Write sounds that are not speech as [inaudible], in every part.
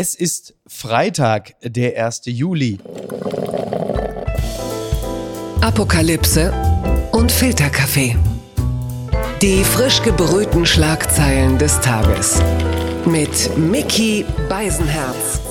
Es ist Freitag, der 1. Juli. Apokalypse und Filterkaffee. Die frisch gebrühten Schlagzeilen des Tages. Mit Mickey Beisenherz.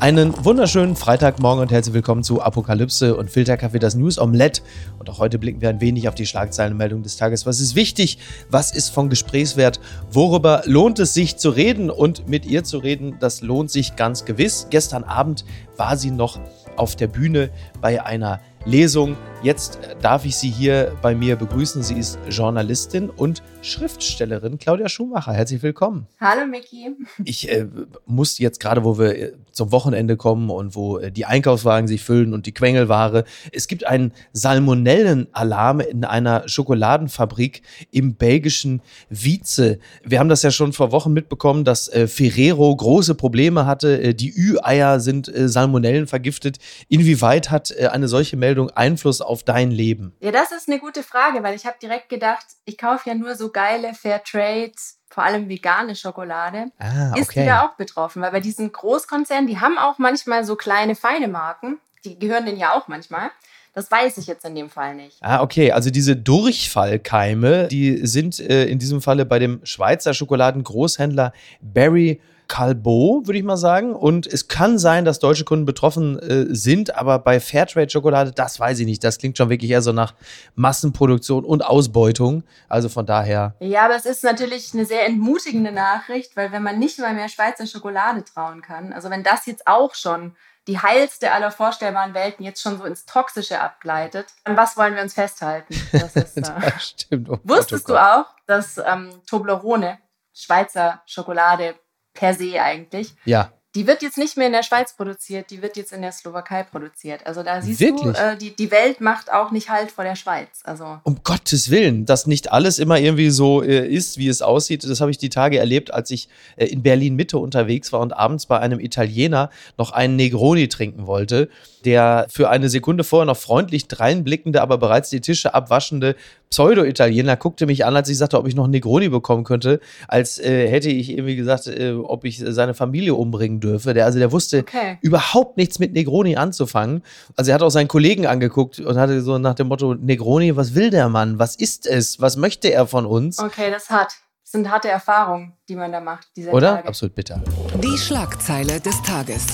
Einen wunderschönen Freitagmorgen und herzlich willkommen zu Apokalypse und Filterkaffee, das News Omelette. Und auch heute blicken wir ein wenig auf die Schlagzeilenmeldung des Tages. Was ist wichtig? Was ist von Gesprächswert? Worüber lohnt es sich zu reden? Und mit ihr zu reden, das lohnt sich ganz gewiss. Gestern Abend war sie noch auf der Bühne bei einer Lesung. Jetzt darf ich Sie hier bei mir begrüßen. Sie ist Journalistin und Schriftstellerin Claudia Schumacher. Herzlich willkommen. Hallo Micky. Ich äh, muss jetzt gerade, wo wir äh, zum Wochenende kommen und wo äh, die Einkaufswagen sich füllen und die Quengelware, es gibt einen Salmonellenalarm in einer Schokoladenfabrik im belgischen Wietze. Wir haben das ja schon vor Wochen mitbekommen, dass äh, Ferrero große Probleme hatte. Äh, die Ü-Eier sind äh, Salmonellen vergiftet. Inwieweit hat eine solche Meldung Einfluss auf dein Leben? Ja, das ist eine gute Frage, weil ich habe direkt gedacht, ich kaufe ja nur so geile Fairtrade, vor allem vegane Schokolade. Ah, okay. Ist die da auch betroffen? Weil bei diesen Großkonzernen, die haben auch manchmal so kleine, feine Marken. Die gehören denen ja auch manchmal. Das weiß ich jetzt in dem Fall nicht. Ah, okay. Also diese Durchfallkeime, die sind äh, in diesem Falle bei dem Schweizer Schokoladengroßhändler Barry Calbo, würde ich mal sagen. Und es kann sein, dass deutsche Kunden betroffen äh, sind, aber bei Fairtrade-Schokolade, das weiß ich nicht. Das klingt schon wirklich eher so nach Massenproduktion und Ausbeutung. Also von daher. Ja, aber es ist natürlich eine sehr entmutigende Nachricht, weil wenn man nicht mal mehr Schweizer Schokolade trauen kann, also wenn das jetzt auch schon die heilste aller vorstellbaren Welten jetzt schon so ins Toxische abgleitet, an was wollen wir uns festhalten? Das, ist, äh, [laughs] das stimmt. Oh Wusstest Gott, oh Gott. du auch, dass ähm, Toblerone, Schweizer Schokolade, per se eigentlich. Ja. Die wird jetzt nicht mehr in der Schweiz produziert, die wird jetzt in der Slowakei produziert. Also da siehst Wirklich? du, äh, die, die Welt macht auch nicht Halt vor der Schweiz. Also um Gottes Willen, dass nicht alles immer irgendwie so äh, ist, wie es aussieht. Das habe ich die Tage erlebt, als ich äh, in Berlin Mitte unterwegs war und abends bei einem Italiener noch einen Negroni trinken wollte, der für eine Sekunde vorher noch freundlich dreinblickende, aber bereits die Tische abwaschende Pseudo-Italiener guckte mich an, als ich sagte, ob ich noch einen Negroni bekommen könnte, als äh, hätte ich irgendwie gesagt, äh, ob ich seine Familie umbringen dürfe. Der, also der wusste okay. überhaupt nichts mit Negroni anzufangen. Also er hat auch seinen Kollegen angeguckt und hatte so nach dem Motto, Negroni, was will der Mann? Was ist es? Was möchte er von uns? Okay, das hat. Das sind harte Erfahrungen, die man da macht. Oder? Tage. Absolut bitter. Die Schlagzeile des Tages.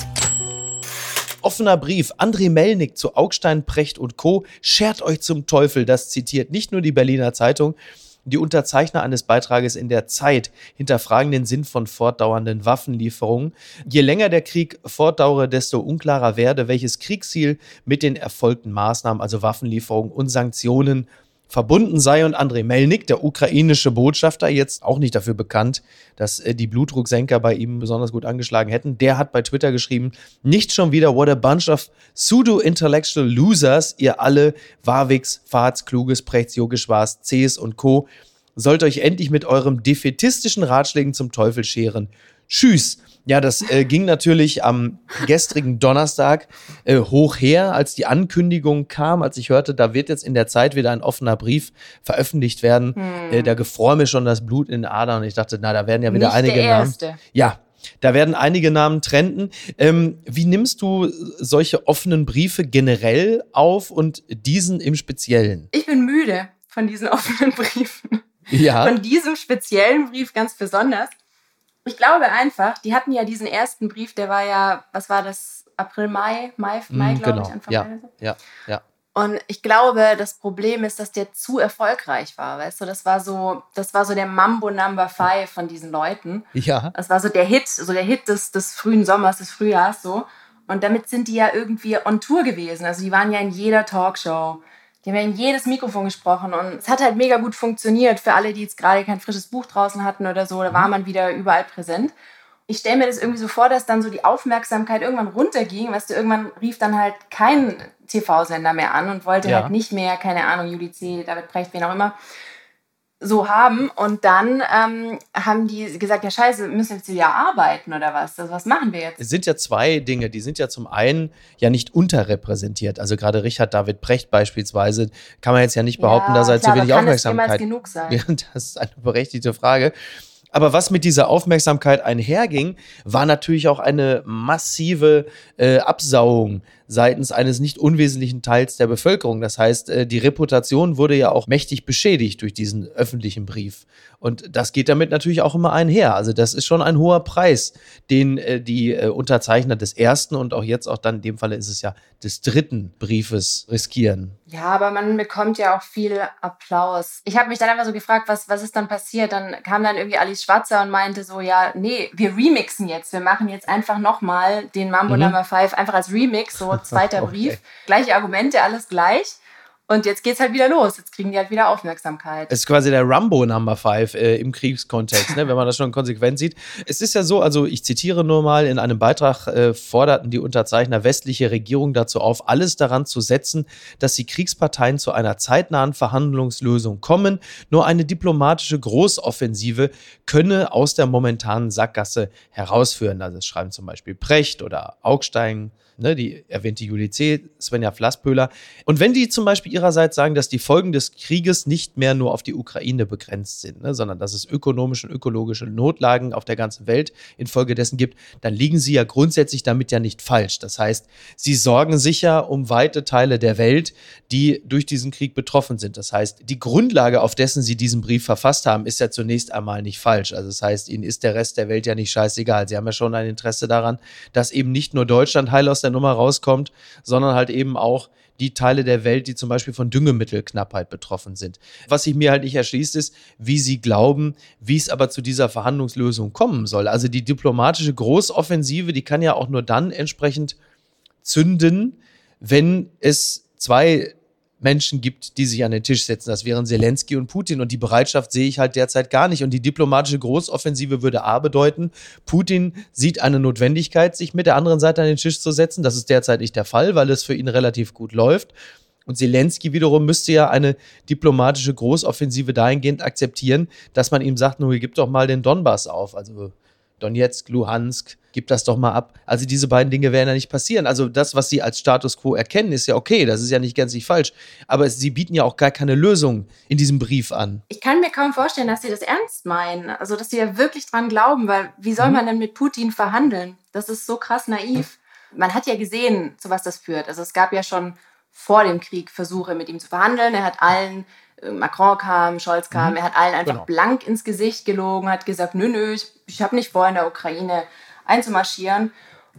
Offener Brief. André Melnik zu Augstein, Precht und Co. Schert euch zum Teufel. Das zitiert nicht nur die Berliner Zeitung. Die Unterzeichner eines Beitrages in der Zeit hinterfragen den Sinn von fortdauernden Waffenlieferungen. Je länger der Krieg fortdauere, desto unklarer werde, welches Kriegsziel mit den erfolgten Maßnahmen, also Waffenlieferungen und Sanktionen, verbunden sei und Andrei Melnik, der ukrainische Botschafter, jetzt auch nicht dafür bekannt, dass äh, die Blutdrucksenker bei ihm besonders gut angeschlagen hätten, der hat bei Twitter geschrieben, nicht schon wieder what a bunch of pseudo-intellectual losers, ihr alle, Warwigs, Fahrs, Kluges, Prechts, Yogeshwars, Cs und Co., sollt euch endlich mit eurem defetistischen Ratschlägen zum Teufel scheren. Tschüss. Ja, das äh, ging natürlich am gestrigen Donnerstag äh, hoch her, als die Ankündigung kam, als ich hörte, da wird jetzt in der Zeit wieder ein offener Brief veröffentlicht werden. Hm. Äh, da gefror mir schon das Blut in den Adern und ich dachte, na, da werden ja wieder Nicht einige der Namen. Erste. Ja, da werden einige Namen trenden. Ähm, wie nimmst du solche offenen Briefe generell auf und diesen im Speziellen? Ich bin müde von diesen [laughs] offenen Briefen. Ja. Von diesem speziellen Brief ganz besonders. Ich glaube einfach, die hatten ja diesen ersten Brief, der war ja, was war das, April, Mai, Mai, Mai Mm, glaube genau. ich, Anfang Ja. Mai. so. Ja, ja. Und ich glaube, das Problem ist, dass der zu erfolgreich war, weißt du, das war so, das war so der Mambo Number Five von diesen Leuten. Ja. Das war so der Hit, so der Hit des, des frühen Sommers, des Frühjahrs so. Und damit sind die ja irgendwie on Tour gewesen. Also die waren ja in jeder Talkshow. Die haben ja in jedes Mikrofon gesprochen und es hat halt mega gut funktioniert für alle, die jetzt gerade kein frisches Buch draußen hatten oder so. Da war man wieder überall präsent. Ich stelle mir das irgendwie so vor, dass dann so die Aufmerksamkeit irgendwann runterging. Weißt du, irgendwann rief dann halt kein TV-Sender mehr an und wollte Ja. halt nicht mehr, keine Ahnung, Juli C., David Precht, wen auch immer, so haben. Und dann ähm, haben die gesagt, ja scheiße, wir müssen jetzt wieder arbeiten oder was? Also was machen wir jetzt? Es sind ja zwei Dinge. Die sind ja zum einen ja nicht unterrepräsentiert. Also gerade Richard David Precht beispielsweise kann man jetzt ja nicht behaupten, Ja, dass er zu klar, aber wenig kann es Aufmerksamkeit. genug sein? [laughs] Das ist eine berechtigte Frage. Aber was mit dieser Aufmerksamkeit einherging, war natürlich auch eine massive äh, Absaugung seitens eines nicht unwesentlichen Teils der Bevölkerung. Das heißt, äh, die Reputation wurde ja auch mächtig beschädigt durch diesen öffentlichen Brief. Und das geht damit natürlich auch immer einher. Also das ist schon ein hoher Preis, den äh, die äh, Unterzeichner des ersten und auch jetzt auch dann in dem Falle ist es ja des dritten Briefes riskieren. Ja, aber man bekommt ja auch viel Applaus. Ich habe mich dann einfach so gefragt, was, was ist dann passiert? Dann kam dann irgendwie Alice Schwarzer und meinte so, ja, nee, wir remixen jetzt. Wir machen jetzt einfach nochmal den Mambo mhm. Number 5 einfach als Remix, so [laughs] zweiter okay. Brief. Gleiche Argumente, alles gleich. Und jetzt geht's halt wieder los. Jetzt kriegen die halt wieder Aufmerksamkeit. Es ist quasi der Rambo Number 5 äh, im Kriegskontext, ne, wenn man das schon konsequent sieht. Es ist ja so, also ich zitiere nur mal, in einem Beitrag äh, forderten die Unterzeichner westliche Regierung dazu auf, alles daran zu setzen, dass die Kriegsparteien zu einer zeitnahen Verhandlungslösung kommen. Nur eine diplomatische Großoffensive könne aus der momentanen Sackgasse herausführen. Also es schreiben zum Beispiel Precht oder Augstein ne, die erwähnte Julie C., Svenja Flasspöhler. Und wenn die zum Beispiel ihrerseits sagen, dass die Folgen des Krieges nicht mehr nur auf die Ukraine begrenzt sind, ne, sondern dass es ökonomische und ökologische Notlagen auf der ganzen Welt infolgedessen gibt, dann liegen sie ja grundsätzlich damit ja nicht falsch. Das heißt, sie sorgen sicher um weite Teile der Welt, die durch diesen Krieg betroffen sind. Das heißt, die Grundlage, auf dessen sie diesen Brief verfasst haben, ist ja zunächst einmal nicht falsch. Also das heißt, ihnen ist der Rest der Welt ja nicht scheißegal. Sie haben ja schon ein Interesse daran, dass eben nicht nur Deutschland heil aus der Nummer rauskommt, sondern halt eben auch die Teile der Welt, die zum Beispiel von Düngemittelknappheit betroffen sind. Was sich mir halt nicht erschließt, ist, wie sie glauben, wie es aber zu dieser Verhandlungslösung kommen soll. Also die diplomatische Großoffensive, die kann ja auch nur dann entsprechend zünden, wenn es zwei Menschen gibt, die sich an den Tisch setzen. Das wären Zelensky und Putin. Und die Bereitschaft sehe ich halt derzeit gar nicht. Und die diplomatische Großoffensive würde A bedeuten, Putin sieht eine Notwendigkeit, sich mit der anderen Seite an den Tisch zu setzen. Das ist derzeit nicht der Fall, weil es für ihn relativ gut läuft. Und Zelensky wiederum müsste ja eine diplomatische Großoffensive dahingehend akzeptieren, dass man ihm sagt, nur gib doch mal den Donbass auf. Also Donetsk, Luhansk, gib das doch mal ab. Also diese beiden Dinge werden ja nicht passieren. Also das, was sie als Status quo erkennen, ist ja okay, das ist ja nicht ganz nicht falsch. Aber sie bieten ja auch gar keine Lösung in diesem Brief an. Ich kann mir kaum vorstellen, dass sie das ernst meinen. Also dass sie ja wirklich dran glauben, weil wie soll mhm. man denn mit Putin verhandeln? Das ist so krass naiv. Man hat ja gesehen, zu was das führt. Also es gab ja schon vor dem Krieg Versuche, mit ihm zu verhandeln. Er hat allen Macron kam, Scholz kam, mhm. er hat allen einfach genau. blank ins Gesicht gelogen, hat gesagt, nö, nö, ich, ich habe nicht vor, in der Ukraine einzumarschieren.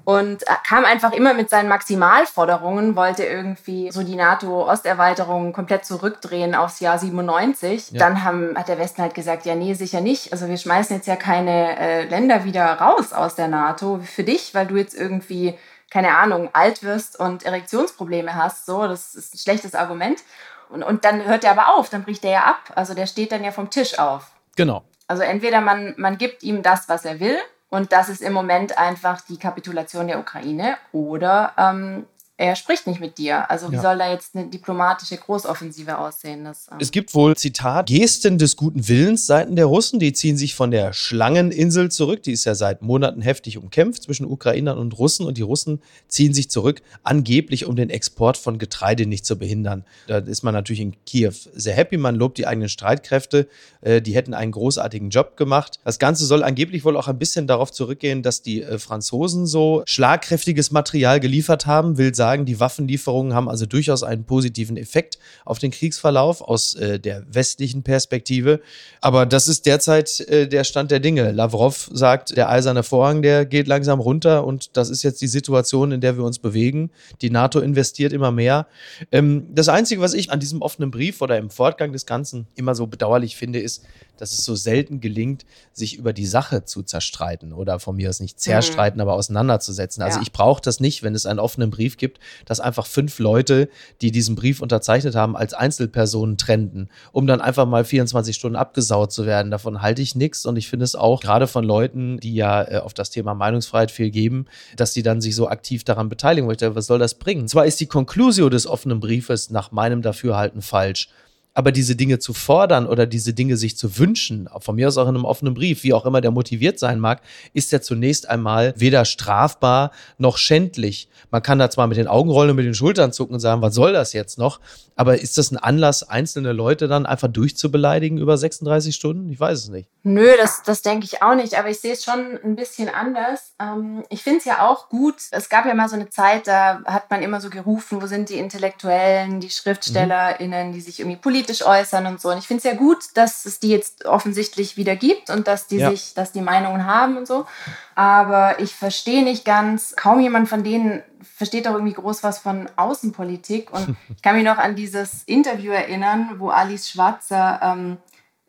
Und kam einfach immer mit seinen Maximalforderungen, wollte irgendwie so die NATO-Osterweiterung komplett zurückdrehen aufs Jahr 97. Ja. Dann haben, hat der Westen halt gesagt, ja, nee, sicher nicht. Also wir schmeißen jetzt ja keine äh, Länder wieder raus aus der NATO für dich, weil du jetzt irgendwie, keine Ahnung, alt wirst und Erektionsprobleme hast. So, das ist ein schlechtes Argument. Und, und dann hört er aber auf, dann bricht er ja ab. Also der steht dann ja vom Tisch auf. Genau. Also entweder man, man gibt ihm das, was er will, und das ist im Moment einfach die Kapitulation der Ukraine, oder ähm, er spricht nicht mit dir. Also wie ja. soll da jetzt eine diplomatische Großoffensive aussehen? Das, ähm es gibt wohl, Zitat, Gesten des guten Willens seiten der Russen. Die ziehen sich von der Schlangeninsel zurück. Die ist ja seit Monaten heftig umkämpft zwischen Ukrainern und Russen. Und die Russen ziehen sich zurück, angeblich um den Export von Getreide nicht zu behindern. Da ist man natürlich in Kiew sehr happy. Man lobt die eigenen Streitkräfte. Äh, die hätten einen großartigen Job gemacht. Das Ganze soll angeblich wohl auch ein bisschen darauf zurückgehen, dass die äh, Franzosen so schlagkräftiges Material geliefert haben, will sagen, sagen, die Waffenlieferungen haben also durchaus einen positiven Effekt auf den Kriegsverlauf aus äh, der westlichen Perspektive. Aber das ist derzeit äh, der Stand der Dinge. Lavrov sagt, der eiserne Vorhang, der geht langsam runter und das ist jetzt die Situation, in der wir uns bewegen. Die NATO investiert immer mehr. Ähm, das Einzige, was ich an diesem offenen Brief oder im Fortgang des Ganzen immer so bedauerlich finde, ist, dass es so selten gelingt, sich über die Sache zu zerstreiten oder von mir aus nicht zerstreiten, mhm. aber auseinanderzusetzen. Also ja. ich brauche das nicht, wenn es einen offenen Brief gibt, dass einfach fünf Leute, die diesen Brief unterzeichnet haben, als Einzelpersonen trennten, um dann einfach mal 24 Stunden abgesaut zu werden. Davon halte ich nichts und ich finde es auch gerade von Leuten, die ja äh, auf das Thema Meinungsfreiheit viel geben, dass die dann sich so aktiv daran beteiligen. Wo ich denke, was soll das bringen? Zwar ist die Conclusio des offenen Briefes nach meinem Dafürhalten falsch, Aber diese Dinge zu fordern oder diese Dinge sich zu wünschen, von mir aus auch in einem offenen Brief, wie auch immer der motiviert sein mag, ist ja zunächst einmal weder strafbar noch schändlich. Man kann da zwar mit den Augen rollen und mit den Schultern zucken und sagen, was soll das jetzt noch? Aber ist das ein Anlass, einzelne Leute dann einfach durchzubeleidigen über 36 Stunden? Ich weiß es nicht. Nö, das, das denke ich auch nicht. Aber ich sehe es schon ein bisschen anders. Ähm, ich finde es ja auch gut. Es gab ja mal so eine Zeit, da hat man immer so gerufen, wo sind die Intellektuellen, die SchriftstellerInnen, die sich irgendwie politisch äußern und so. Und ich finde es ja gut, dass es die jetzt offensichtlich wieder gibt und dass die ja. sich, dass die Meinungen haben und so. Aber ich verstehe nicht ganz, kaum jemand von denen versteht doch irgendwie groß was von Außenpolitik. Und [laughs] ich kann mich noch an dieses Interview erinnern, wo Alice Schwarzer ähm,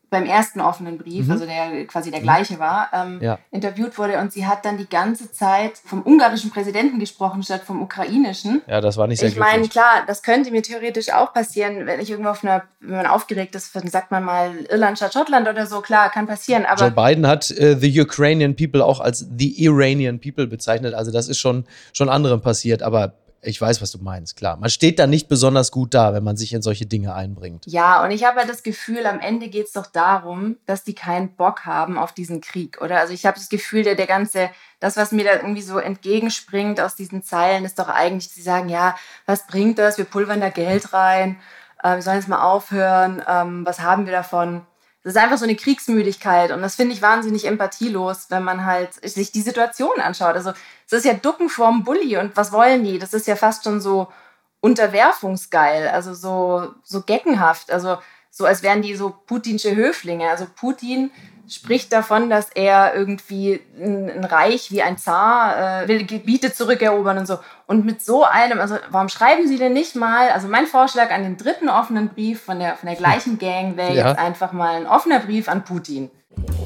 beim ersten offenen Brief, mhm. also der quasi der gleiche war, ähm, ja. interviewt wurde und sie hat dann die ganze Zeit vom ungarischen Präsidenten gesprochen statt vom ukrainischen. Ja, das war nicht sehr Ich meine, klar, das könnte mir theoretisch auch passieren, wenn ich irgendwo auf einer, wenn man aufgeregt ist, dann sagt man mal Irland statt Schottland oder so, klar, kann passieren. Aber Joe Biden hat äh, the Ukrainian people auch als the Iranian people bezeichnet, also das ist schon, schon anderen passiert, aber ich weiß, was du meinst, klar. Man steht da nicht besonders gut da, wenn man sich in solche Dinge einbringt. Ja, und ich habe halt das Gefühl, am Ende geht es doch darum, dass die keinen Bock haben auf diesen Krieg, oder? Also ich habe das Gefühl, der, der ganze, das, was mir da irgendwie so entgegenspringt aus diesen Zeilen, ist doch eigentlich, sie sagen, ja, was bringt das? Wir pulvern da Geld rein, äh, wir sollen jetzt mal aufhören, ähm, was haben wir davon? Das ist einfach so eine Kriegsmüdigkeit und das finde ich wahnsinnig empathielos, wenn man halt sich die Situation anschaut. Also es ist ja Ducken vorm Bully und was wollen die? Das ist ja fast schon so unterwerfungsgeil, also so, so geckenhaft, also so als wären die so putinsche Höflinge. Also Putin spricht davon, dass er irgendwie ein, ein Reich wie ein Zar äh, will Gebiete zurückerobern und so. Und mit so einem, also warum schreiben Sie denn nicht mal, also mein Vorschlag an den dritten offenen Brief von der, von der gleichen [laughs] Gang wäre ja. jetzt einfach mal ein offener Brief an Putin.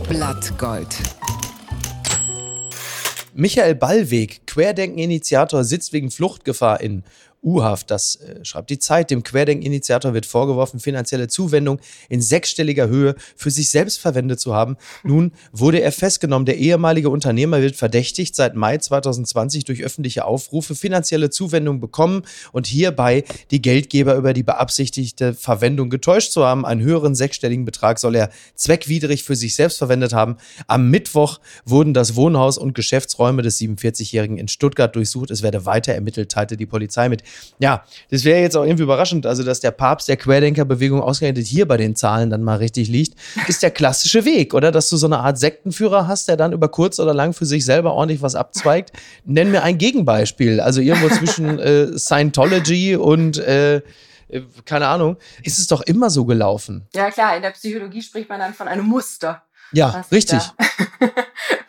Blattgold. Michael Ballweg, Querdenken-Initiator, sitzt wegen Fluchtgefahr in U-Haft. Das äh, schreibt die Zeit. Dem Querdenk-Initiator wird vorgeworfen, finanzielle Zuwendung in sechsstelliger Höhe für sich selbst verwendet zu haben. [laughs] Nun wurde er festgenommen. Der ehemalige Unternehmer wird verdächtigt, seit Mai 2020 durch öffentliche Aufrufe finanzielle Zuwendung bekommen und hierbei die Geldgeber über die beabsichtigte Verwendung getäuscht zu haben. Einen höheren sechsstelligen Betrag soll er zweckwidrig für sich selbst verwendet haben. Am Mittwoch wurden das Wohnhaus und Geschäftsräume des 47-Jährigen in Stuttgart durchsucht. Es werde weiter ermittelt, teilte die Polizei mit ja, das wäre jetzt auch irgendwie überraschend, also dass der Papst der Querdenkerbewegung ausgerechnet hier bei den Zahlen dann mal richtig liegt, ist der klassische Weg, oder? Dass du so eine Art Sektenführer hast, der dann über kurz oder lang für sich selber ordentlich was abzweigt. Nenn mir ein Gegenbeispiel, also irgendwo zwischen [laughs] äh, Scientology und äh, äh keine Ahnung, ist es doch immer so gelaufen. Ja klar, in der Psychologie spricht man dann von einem Muster. Ja, richtig. [laughs]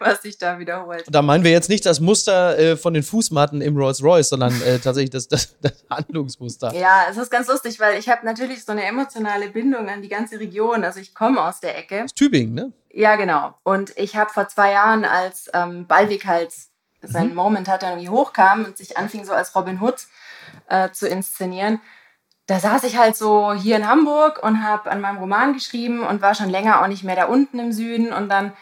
was sich da wiederholt. Da meinen wir jetzt nicht das Muster äh, von den Fußmatten im Rolls Royce, sondern äh, tatsächlich das, das, das, Handlungsmuster. Ja, es ist ganz lustig, weil ich habe natürlich so eine emotionale Bindung an die ganze Region. Also ich komme aus der Ecke. Das Tübingen, ne? Ja, genau. Und ich habe vor zwei Jahren, als ähm, Ballweg halt seinen mhm. Moment hatte, irgendwie hochkam und sich anfing so als Robin Hood äh, zu inszenieren, da saß ich halt so hier in Hamburg und habe an meinem Roman geschrieben und war schon länger auch nicht mehr da unten im Süden und dann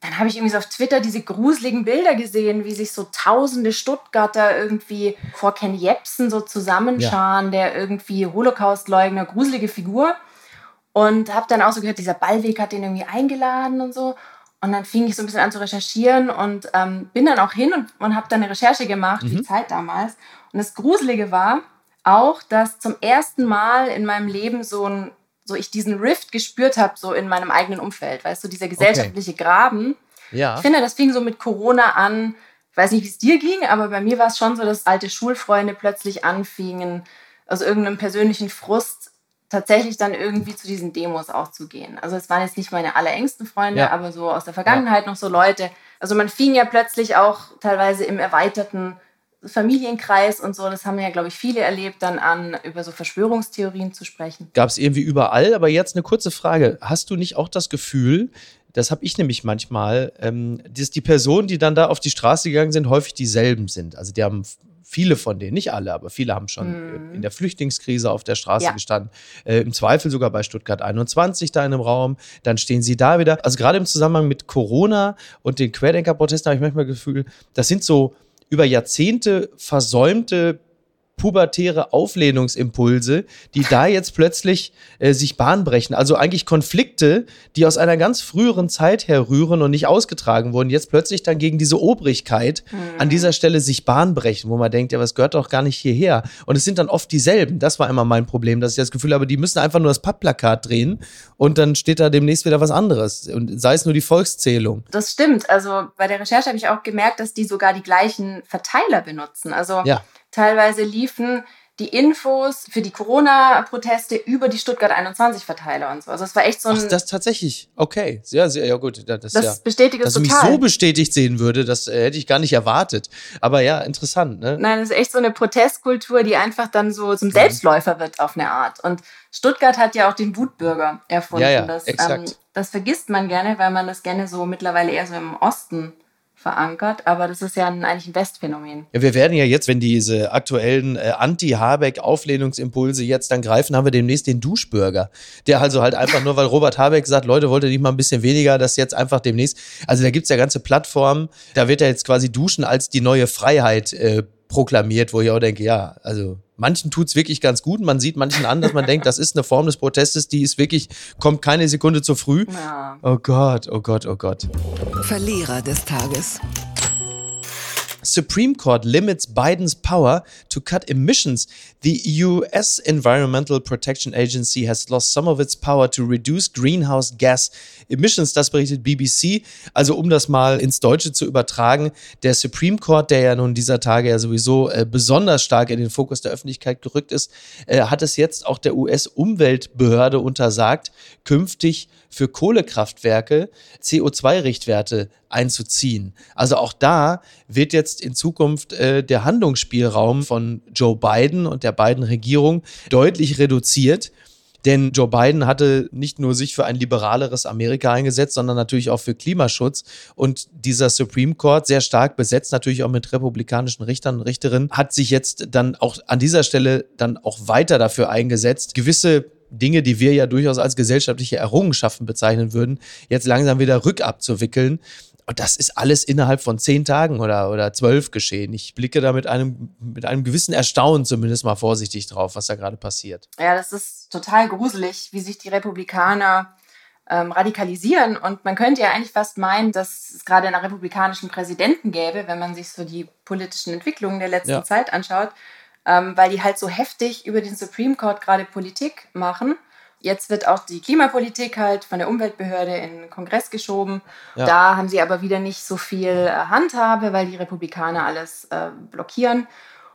dann habe ich irgendwie so auf Twitter diese gruseligen Bilder gesehen, wie sich so tausende Stuttgarter irgendwie vor Ken Jebsen so zusammenscharen, ja. der irgendwie Holocaust-Leugner, gruselige Figur. Und habe dann auch so gehört, dieser Ballweg hat den irgendwie eingeladen und so. Und dann fing ich so ein bisschen an zu recherchieren und ähm, bin dann auch hin und, und habe dann eine Recherche gemacht, mhm. die Zeit damals. Und das Gruselige war auch, dass zum ersten Mal in meinem Leben so ein so ich diesen Rift gespürt habe, so in meinem eigenen Umfeld, weißt du, dieser gesellschaftliche okay. Graben. Ja. Ich finde, das fing so mit Corona an. Ich weiß nicht, wie es dir ging, aber bei mir war es schon so, dass alte Schulfreunde plötzlich anfingen, aus irgendeinem persönlichen Frust tatsächlich dann irgendwie zu diesen Demos auch zu gehen. Also es waren jetzt nicht meine allerengsten Freunde, ja. aber so aus der Vergangenheit ja. noch so Leute. Also man fing ja plötzlich auch teilweise im erweiterten Familienkreis und so, das haben ja, glaube ich, viele erlebt, dann an, über so Verschwörungstheorien zu sprechen. Gab es irgendwie überall, aber jetzt eine kurze Frage. Hast du nicht auch das Gefühl, das habe ich nämlich manchmal, ähm, dass die Personen, die dann da auf die Straße gegangen sind, häufig dieselben sind. Also die haben viele von denen, nicht alle, aber viele haben schon mm. in der Flüchtlingskrise auf der Straße ja. gestanden. Äh, Im Zweifel sogar bei Stuttgart 21 da in einem Raum. Dann stehen sie da wieder. Also gerade im Zusammenhang mit Corona und den Querdenkerprotesten habe ich manchmal das Gefühl, das sind so über Jahrzehnte versäumte pubertäre Auflehnungsimpulse, die da jetzt plötzlich äh, sich Bahn brechen. Also eigentlich Konflikte, die aus einer ganz früheren Zeit herrühren und nicht ausgetragen wurden, jetzt plötzlich dann gegen diese Obrigkeit mhm. an dieser Stelle sich Bahn brechen, wo man denkt, ja, was gehört doch gar nicht hierher. Und es sind dann oft dieselben. Das war immer mein Problem, dass ich das Gefühl habe, die müssen einfach nur das Pappplakat drehen und dann steht da demnächst wieder was anderes. Und sei es nur die Volkszählung. Das stimmt. Also bei der Recherche habe ich auch gemerkt, dass die sogar die gleichen Verteiler benutzen. Also ja. Teilweise liefen die Infos für die Corona-Proteste über die Stuttgart 21-Verteiler und so. Also es war echt so ein. Ach, das tatsächlich. Okay. Ja, sehr, ja gut. Das, das ja, bestätigt es total. Dass ich mich so bestätigt sehen würde, das äh, hätte ich gar nicht erwartet. Aber ja, interessant. Ne? Nein, das ist echt so eine Protestkultur, die einfach dann so zum Selbstläufer wird auf eine Art. Und Stuttgart hat ja auch den Wutbürger erfunden. Ja, ja, das, exakt. Ähm, das vergisst man gerne, weil man das gerne so mittlerweile eher so im Osten verankert, aber das ist ja ein, eigentlich ein Westphänomen. Ja, wir werden ja jetzt, wenn diese aktuellen äh, Anti-Habeck-Auflehnungsimpulse jetzt dann greifen, haben wir demnächst den Duschbürger, der also halt einfach nur, weil Robert Habeck sagt, Leute, wollt ihr nicht mal ein bisschen weniger, das jetzt einfach demnächst, also da gibt's ja ganze Plattformen, da wird ja jetzt quasi Duschen als die neue Freiheit äh, proklamiert, wo ich auch denke, ja, also manchen tut's wirklich ganz gut, man sieht manchen an, dass man denkt, das ist eine Form des Protestes, die ist wirklich, kommt keine Sekunde zu früh. Ja. Oh Gott, oh Gott, oh Gott. Verlierer des Tages. Supreme Court limits Biden's power to cut emissions. The US Environmental Protection Agency has lost some of its power to reduce greenhouse gas emissions. Das berichtet BBC. Also um das mal ins Deutsche zu übertragen, der Supreme Court, der ja nun dieser Tage ja sowieso äh, besonders stark in den Fokus der Öffentlichkeit gerückt ist, äh, hat es jetzt auch der US-Umweltbehörde untersagt, künftig für Kohlekraftwerke CO2-Richtwerte einzuziehen. Also auch da wird jetzt in Zukunft äh, der Handlungsspielraum von Joe Biden und der beiden Regierung deutlich reduziert. Denn Joe Biden hatte nicht nur sich für ein liberaleres Amerika eingesetzt, sondern natürlich auch für Klimaschutz. Und dieser Supreme Court, sehr stark besetzt, natürlich auch mit republikanischen Richtern und Richterinnen, hat sich jetzt dann auch an dieser Stelle dann auch weiter dafür eingesetzt, gewisse Dinge, die wir ja durchaus als gesellschaftliche Errungenschaften bezeichnen würden, jetzt langsam wieder rückabzuwickeln. Und das ist alles innerhalb von zehn Tagen oder, oder zwölf geschehen. Ich blicke da mit einem, mit einem gewissen Erstaunen zumindest mal vorsichtig drauf, was da gerade passiert. Ja, das ist total gruselig, wie sich die Republikaner ähm, radikalisieren. Und man könnte ja eigentlich fast meinen, dass es gerade einen republikanischen Präsidenten gäbe, wenn man sich so die politischen Entwicklungen der letzten ja. Zeit anschaut, ähm, weil die halt so heftig über den Supreme Court gerade Politik machen. Jetzt wird auch die Klimapolitik halt von der Umweltbehörde in den Kongress geschoben. Ja. Da haben sie aber wieder nicht so viel äh, Handhabe, weil die Republikaner alles äh, blockieren.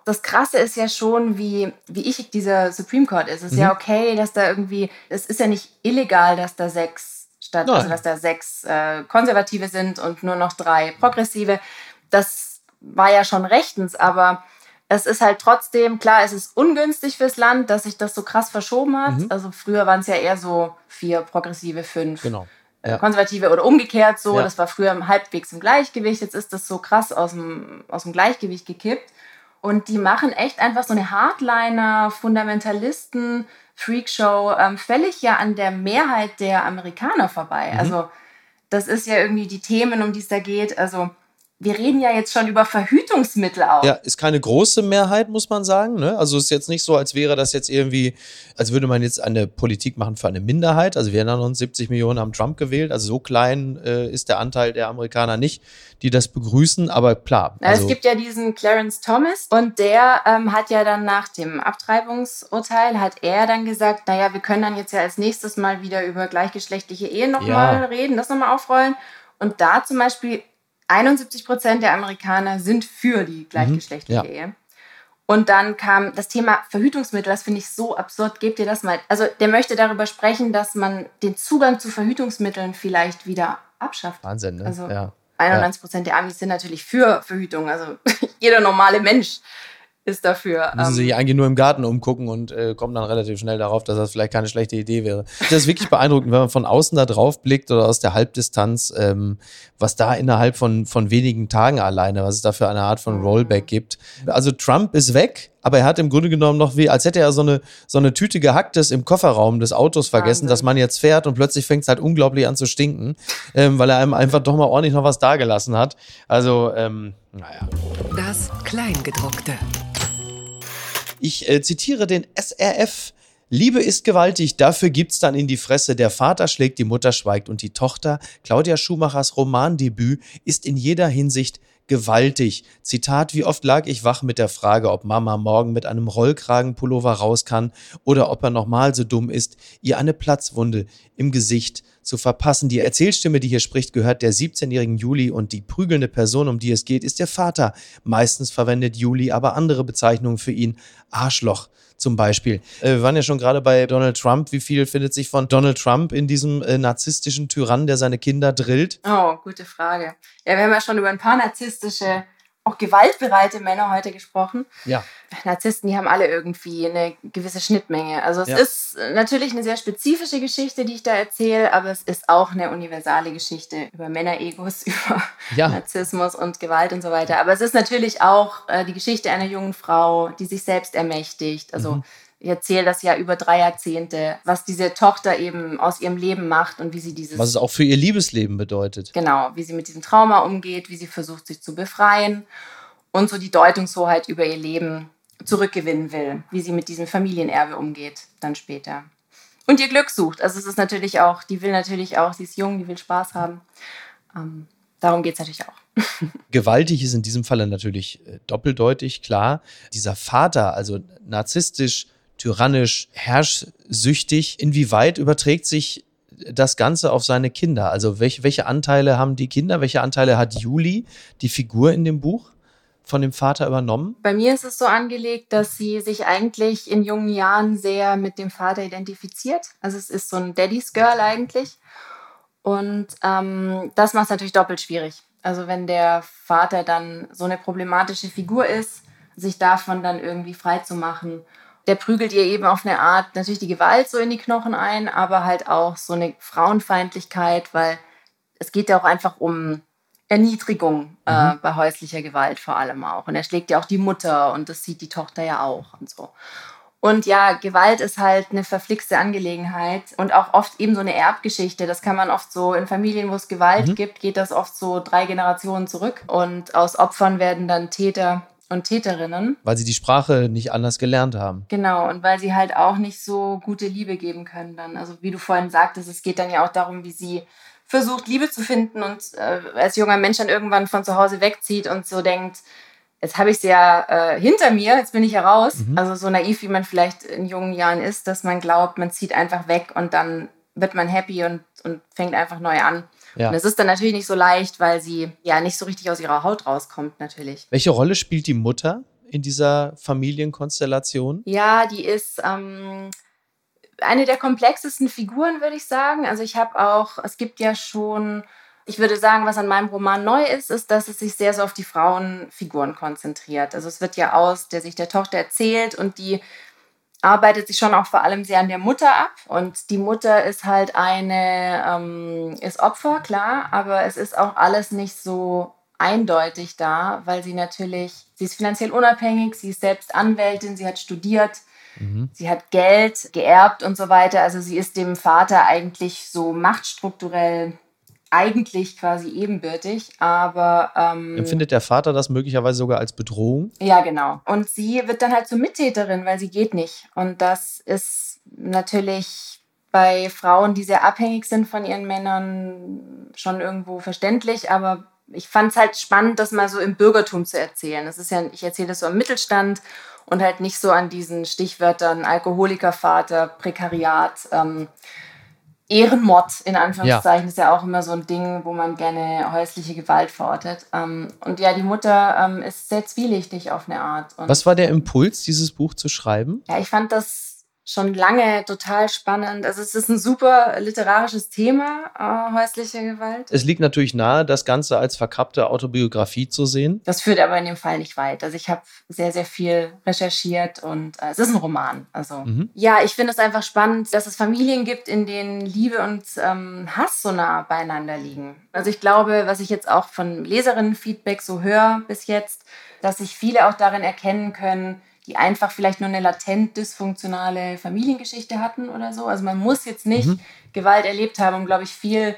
Das Krasse ist ja schon, wie, wie ich dieser Supreme Court ist. Es ist mhm. ja okay, dass da irgendwie, es ist ja nicht illegal, dass da sechs statt, Nein. also dass da sechs äh, Konservative sind und nur noch drei Progressive. Das war ja schon rechtens, aber es ist halt trotzdem, klar, es ist ungünstig fürs Land, dass sich das so krass verschoben hat. Mhm. Also früher waren es ja eher so vier progressive, fünf genau. Äh, ja. konservative oder umgekehrt so. Ja. Das war früher halbwegs im Gleichgewicht. Jetzt ist das so krass aus dem, aus dem Gleichgewicht gekippt. Und die machen echt einfach so eine Hardliner, Fundamentalisten, Freakshow, ähm, völlig ja an der Mehrheit der Amerikaner vorbei. Mhm. Also das ist ja irgendwie die Themen, um die es da geht. Also wir reden ja jetzt schon über Verhütungsmittel auch. Ja, ist keine große Mehrheit, muss man sagen. Ne? Also ist jetzt nicht so, als wäre das jetzt irgendwie, als würde man jetzt eine Politik machen für eine Minderheit. Also wir erinnern uns, 70 Millionen haben Trump gewählt. Also so klein äh, ist der Anteil der Amerikaner nicht, die das begrüßen. Aber klar. Also es gibt ja diesen Clarence Thomas und der ähm, hat ja dann nach dem Abtreibungsurteil, hat er dann gesagt, naja, wir können dann jetzt ja als nächstes mal wieder über gleichgeschlechtliche Ehen nochmal ja. reden, das nochmal aufrollen. Und da zum Beispiel 71 Prozent der Amerikaner sind für die gleichgeschlechtliche mhm, ja. Ehe. Und dann kam das Thema Verhütungsmittel, das finde ich so absurd. Gebt ihr das mal. Also der möchte darüber sprechen, dass man den Zugang zu Verhütungsmitteln vielleicht wieder abschafft. Wahnsinn, ne? Also ja. 91 Prozent der Amis sind natürlich für Verhütung. Also [laughs] jeder normale Mensch ist dafür. Müssen ähm, sich eigentlich nur im Garten umgucken und äh, kommen dann relativ schnell darauf, dass das vielleicht keine schlechte Idee wäre. Das ist wirklich beeindruckend, wenn man von außen da drauf blickt oder aus der Halbdistanz, ähm, was da innerhalb von, von wenigen Tagen alleine, was es da für eine Art von Rollback gibt. Also Trump ist weg, aber er hat im Grunde genommen noch wie, als hätte er so eine, so eine Tüte Gehacktes im Kofferraum des Autos vergessen, Wahnsinn. dass man jetzt fährt und plötzlich fängt es halt unglaublich an zu stinken, ähm, weil er einem einfach doch mal ordentlich noch was dagelassen hat. Also, ähm, naja. Das Kleingedruckte. Ich äh, zitiere den SRF. Liebe ist gewaltig, dafür gibt's dann in die Fresse. Der Vater schlägt, die Mutter schweigt und die Tochter, Claudia Schumachers Romandebüt, ist in jeder Hinsicht gewaltig. Zitat, wie oft lag ich wach mit der Frage, ob Mama morgen mit einem Rollkragenpullover raus kann oder ob er nochmal so dumm ist, ihr eine Platzwunde im Gesicht zu verpassen. Die Erzählstimme, die hier spricht, gehört der 17-jährigen Juli und die prügelnde Person, um die es geht, ist der Vater. Meistens verwendet Juli aber andere Bezeichnungen für ihn. Arschloch zum Beispiel. Äh, wir waren ja schon gerade bei Donald Trump. Wie viel findet sich von Donald Trump in diesem äh, narzisstischen Tyrann, der seine Kinder drillt? Oh, gute Frage. Ja, wir haben ja schon über ein paar narzisstische auch gewaltbereite Männer heute gesprochen. Ja. Narzissten, die haben alle irgendwie eine gewisse Schnittmenge. Also es Ja. ist natürlich eine sehr spezifische Geschichte, die ich da erzähle, aber es ist auch eine universale Geschichte über Männeregos, [laughs] über Ja. Narzissmus und Gewalt und so weiter. Aber es ist natürlich auch äh, die Geschichte einer jungen Frau, die sich selbst ermächtigt. Also Mhm. Ich erzähle das ja über drei Jahrzehnte, was diese Tochter eben aus ihrem Leben macht und wie sie dieses Was es auch für ihr Liebesleben bedeutet. Genau, wie sie mit diesem Trauma umgeht, wie sie versucht, sich zu befreien und so die Deutungshoheit über ihr Leben zurückgewinnen will, wie sie mit diesem Familienerbe umgeht, dann später. Und ihr Glück sucht. Also es ist natürlich auch, die will natürlich auch, sie ist jung, die will Spaß haben. Ähm, darum geht es natürlich auch. [laughs] Gewaltig ist in diesem Falle natürlich äh, doppeldeutig, klar. Dieser Vater, also narzisstisch, tyrannisch, herrschsüchtig, inwieweit überträgt sich das Ganze auf seine Kinder? Also welche, welche Anteile haben die Kinder? Welche Anteile hat Juli, die Figur in dem Buch, von dem Vater übernommen? Bei mir ist es so angelegt, dass sie sich eigentlich in jungen Jahren sehr mit dem Vater identifiziert. Also es ist so ein Daddy's Girl eigentlich. Und ähm, das macht es natürlich doppelt schwierig. Also wenn der Vater dann so eine problematische Figur ist, sich davon dann irgendwie frei zu machen. Der prügelt ihr eben auf eine Art natürlich die Gewalt so in die Knochen ein, aber halt auch so eine Frauenfeindlichkeit, weil es geht ja auch einfach um Erniedrigung äh, bei häuslicher Gewalt vor allem auch. Und er schlägt ja auch die Mutter und das sieht die Tochter ja auch und so. Und ja, Gewalt ist halt eine verflixte Angelegenheit und auch oft eben so eine Erbgeschichte. Das kann man oft so in Familien, wo es Gewalt gibt, geht das oft so drei Generationen zurück. Und aus Opfern werden dann Täter und Täterinnen. Weil sie die Sprache nicht anders gelernt haben. Genau, und weil sie halt auch nicht so gute Liebe geben können dann. Also wie du vorhin sagtest, es geht dann ja auch darum, wie sie versucht, Liebe zu finden und äh, als junger Mensch dann irgendwann von zu Hause wegzieht und so denkt, jetzt habe ich sie ja äh, hinter mir, jetzt bin ich ja raus. Also so naiv, wie man vielleicht in jungen Jahren ist, dass man glaubt, man zieht einfach weg und dann wird man happy und, und fängt einfach neu an. Ja. Und es ist dann natürlich nicht so leicht, weil sie ja nicht so richtig aus ihrer Haut rauskommt, natürlich. Welche Rolle spielt die Mutter in dieser Familienkonstellation? Ja, die ist ähm, eine der komplexesten Figuren, würde ich sagen. Also ich habe auch, es gibt ja schon, ich würde sagen, was an meinem Roman neu ist, ist, dass es sich sehr so auf die Frauenfiguren konzentriert. Also es wird ja aus der Sicht der Tochter erzählt und die arbeitet sich schon auch vor allem sehr an der Mutter ab. Und die Mutter ist halt eine, ähm, ist Opfer, klar, aber es ist auch alles nicht so eindeutig da, weil sie natürlich, sie ist finanziell unabhängig, sie ist selbst Anwältin, sie hat studiert, sie hat Geld geerbt und so weiter. Also sie ist dem Vater eigentlich so machtstrukturell eigentlich quasi ebenbürtig, aber ähm, Empfindet der Vater das möglicherweise sogar als Bedrohung? ja, genau. Und sie wird dann halt zur Mittäterin, weil sie geht nicht. Und das ist natürlich bei Frauen, die sehr abhängig sind von ihren Männern, schon irgendwo verständlich. Aber ich fand es halt spannend, das mal so im Bürgertum zu erzählen. Das ist ja, ich erzähle das so im Mittelstand und halt nicht so an diesen Stichwörtern Alkoholikervater, Prekariat. Ähm, Ehrenmord in Anführungszeichen ist ja auch immer so ein Ding, wo man gerne häusliche Gewalt verortet. Ähm, und ja, die Mutter ähm, ist sehr zwielichtig auf eine Art. Und Was war der Impuls, dieses Buch zu schreiben? ja, ich fand das schon lange total spannend. Also es ist ein super literarisches Thema, äh, häusliche Gewalt. Es liegt natürlich nahe, das Ganze als verkappte Autobiografie zu sehen. Das führt aber in dem Fall nicht weit. Also ich habe sehr, sehr viel recherchiert und äh, es ist ein Roman. Also Mhm. ja, ich finde es einfach spannend, dass es Familien gibt, in denen Liebe und ähm, Hass so nah beieinander liegen. Also ich glaube, was ich jetzt auch von Leserinnenfeedback so höre bis jetzt, dass sich viele auch darin erkennen können, die einfach vielleicht nur eine latent dysfunktionale Familiengeschichte hatten oder so. Also man muss jetzt nicht Gewalt erlebt haben, um, glaube ich, viel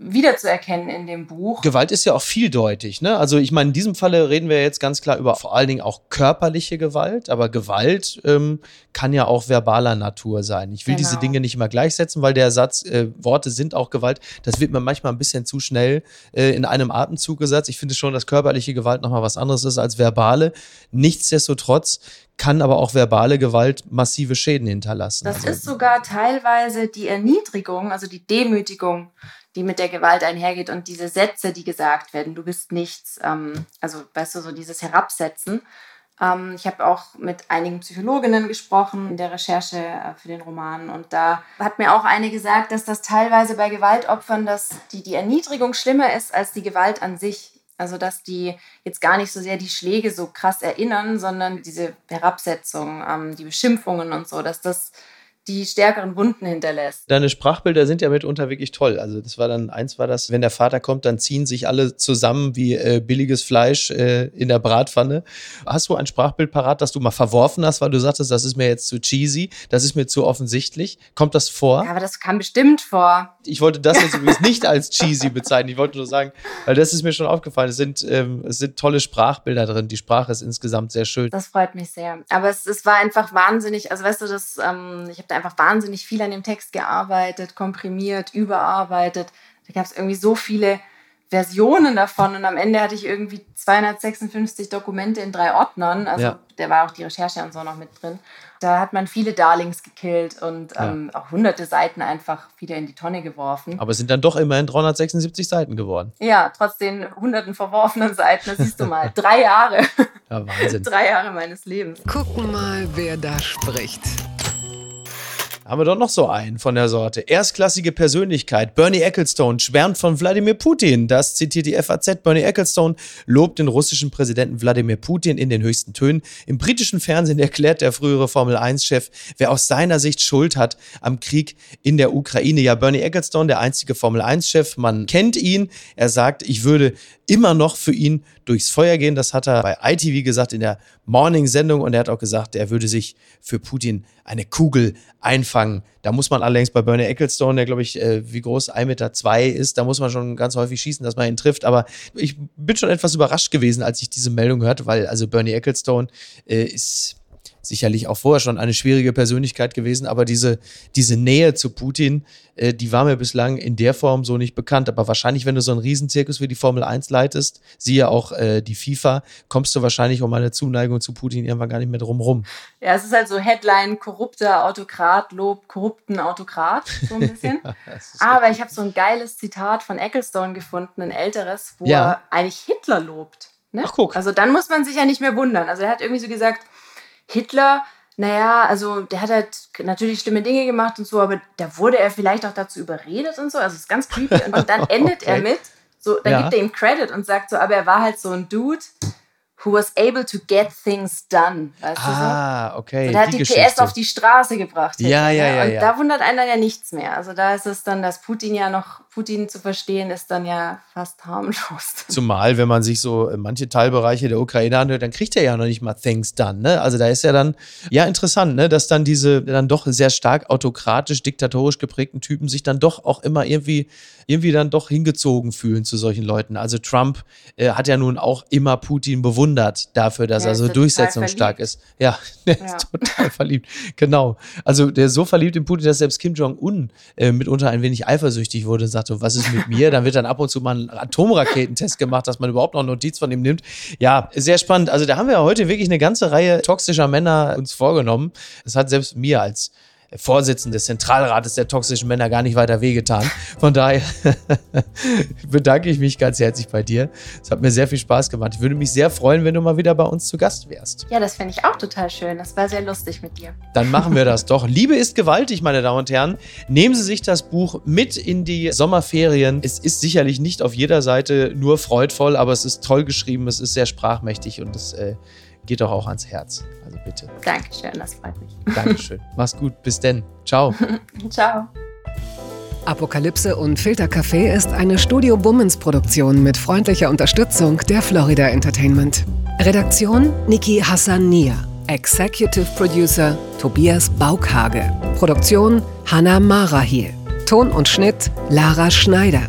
wiederzuerkennen in dem Buch. Gewalt ist ja auch vieldeutig, ne? Also ich meine, in diesem Falle reden wir jetzt ganz klar über vor allen Dingen auch körperliche Gewalt, aber Gewalt ähm, kann ja auch verbaler Natur sein. Ich will Genau. diese Dinge nicht immer gleichsetzen, weil der Satz, äh, Worte sind auch Gewalt, das wird mir manchmal ein bisschen zu schnell äh, in einem Atemzug gesagt. Ich finde schon, dass körperliche Gewalt nochmal was anderes ist als verbale. Nichtsdestotrotz kann aber auch verbale Gewalt massive Schäden hinterlassen. Das Also- ist sogar teilweise die Erniedrigung, also die Demütigung, die mit der Gewalt einhergeht und diese Sätze, die gesagt werden, du bist nichts, ähm, also weißt du, so dieses Herabsetzen. Ähm, ich habe auch mit einigen Psychologinnen gesprochen in der Recherche äh, für den Roman und da hat mir auch eine gesagt, dass das teilweise bei Gewaltopfern, dass die, die Erniedrigung schlimmer ist als die Gewalt an sich. Also dass die jetzt gar nicht so sehr die Schläge so krass erinnern, sondern diese Herabsetzung, ähm, die Beschimpfungen und so, dass das die stärkeren Wunden hinterlässt. Deine Sprachbilder sind ja mitunter wirklich toll. Also das war dann, eins war das, wenn der Vater kommt, dann ziehen sich alle zusammen wie äh, billiges Fleisch äh, in der Bratpfanne. Hast du ein Sprachbild parat, das du mal verworfen hast, weil du sagtest, das ist mir jetzt zu cheesy, das ist mir zu offensichtlich? Kommt das vor? Ja, aber das kam bestimmt vor. Ich wollte das jetzt übrigens nicht als cheesy bezeichnen. Ich wollte nur sagen, weil das ist mir schon aufgefallen. Es sind, ähm, es sind tolle Sprachbilder drin. Die Sprache ist insgesamt sehr schön. Das freut mich sehr. Aber es, es war einfach wahnsinnig, also weißt du, das, ähm, ich habe da einfach wahnsinnig viel an dem Text gearbeitet, komprimiert, überarbeitet. Da gab es irgendwie so viele Versionen davon und am Ende hatte ich irgendwie 256 Dokumente in drei Ordnern. Also Ja. da war auch die Recherche und so noch mit drin. Da hat man viele Darlings gekillt und ähm, auch hunderte Seiten einfach wieder in die Tonne geworfen. Aber es sind dann doch immerhin 376 Seiten geworden. Ja, trotz den hunderten verworfenen Seiten, da siehst du mal, [laughs] drei Jahre, Ja, Wahnsinn. drei Jahre meines Lebens. Gucken mal, wer da spricht. Haben wir doch noch so einen von der Sorte. Erstklassige Persönlichkeit. Bernie Ecclestone schwärmt von Wladimir Putin. Das zitiert die FAZ. Bernie Ecclestone lobt den russischen Präsidenten Wladimir Putin in den höchsten Tönen. Im britischen Fernsehen erklärt der frühere Formel-1-Chef, wer aus seiner Sicht Schuld hat am Krieg in der Ukraine. Ja, Bernie Ecclestone, der einzige Formel-1-Chef, man kennt ihn. Er sagt, ich würde immer noch für ihn durchs Feuer gehen. Das hat er bei ITV gesagt in der Morning-Sendung und er hat auch gesagt, er würde sich für Putin eine Kugel einfangen. Da muss man allerdings bei Bernie Ecclestone, der glaube ich, äh, wie groß, 1,2 Meter zwei ist, da muss man schon ganz häufig schießen, dass man ihn trifft. Aber ich bin schon etwas überrascht gewesen, als ich diese Meldung hörte, weil also Bernie Ecclestone äh, ist sicherlich auch vorher schon eine schwierige Persönlichkeit gewesen, aber diese, diese Nähe zu Putin, äh, die war mir bislang in der Form so nicht bekannt. Aber wahrscheinlich, wenn du so einen Riesenzirkus wie die Formel 1 leitest, siehe auch äh, die FIFA, kommst du wahrscheinlich um eine Zuneigung zu Putin irgendwann gar nicht mehr drum rum. Ja, es ist halt so Headline, korrupter Autokrat lobt korrupten Autokrat, so ein bisschen. [laughs] Ist Aber ich habe so ein geiles Zitat von Ecclestone gefunden, ein älteres, wo Ja. er eigentlich Hitler lobt. Ne? Ach, guck. Also dann muss man sich ja nicht mehr wundern. Also er hat irgendwie so gesagt, Hitler, naja, also der hat halt natürlich schlimme Dinge gemacht und so, aber da wurde er vielleicht auch dazu überredet und so. Also es ist ganz creepy. Und, dann endet er [laughs] Okay. mit, so, dann Ja. gibt er ihm Credit und sagt so, aber er war halt so ein Dude, who was able to get things done. Weißt du so? Ah, okay. Und er hat die, PS auf die Straße gebracht. Ja, ja, ja, Und ja. da wundert einen dann ja nichts mehr. Also da ist es dann, dass Putin ja noch, Putin zu verstehen, ist dann ja fast harmlos. [laughs] Zumal, wenn man sich so äh, manche Teilbereiche der Ukraine anhört, dann kriegt er ja noch nicht mal Things done. Ne? Also da ist ja dann, ja interessant, ne? dass dann diese dann doch sehr stark autokratisch, diktatorisch geprägten Typen sich dann doch auch immer irgendwie, irgendwie dann doch hingezogen fühlen zu solchen Leuten. Also Trump äh, hat ja nun auch immer Putin bewundert dafür, dass Ja, er so durchsetzungsstark verliebt. ist. Ja, [laughs] der Ja. ist total verliebt. Genau. Also der ist so verliebt in Putin, dass selbst Kim Jong-un äh, mitunter ein wenig eifersüchtig wurde und sagte, was ist mit mir? Dann wird dann ab und zu mal ein Atomraketentest gemacht, dass man überhaupt noch Notiz von ihm nimmt. Ja, sehr spannend. Also da haben wir heute wirklich eine ganze Reihe toxischer Männer uns vorgenommen. Das hat selbst mir als Vorsitzender des Zentralrates der toxischen Männer gar nicht weiter wehgetan. Von daher [laughs] bedanke ich mich ganz herzlich bei dir. Es hat mir sehr viel Spaß gemacht. Ich würde mich sehr freuen, wenn du mal wieder bei uns zu Gast wärst. Ja, das finde ich auch total schön. Das war sehr lustig mit dir. Dann machen wir das doch. Liebe ist gewaltig, meine Damen und Herren. Nehmen Sie sich das Buch mit in die Sommerferien. Es ist sicherlich nicht auf jeder Seite nur freudvoll, aber es ist toll geschrieben, es ist sehr sprachmächtig und es äh, geht doch auch ans Herz. Also bitte. Dankeschön, das freut mich. [laughs] Dankeschön. Mach's gut. Bis denn. Ciao. [laughs] Ciao. Apokalypse und Filtercafé ist eine Studio Bummens Produktion mit freundlicher Unterstützung der Florida Entertainment. Redaktion Niki Hassania. Executive Producer Tobias Baukhage. Produktion Hanna Marahiel. Ton und Schnitt Lara Schneider.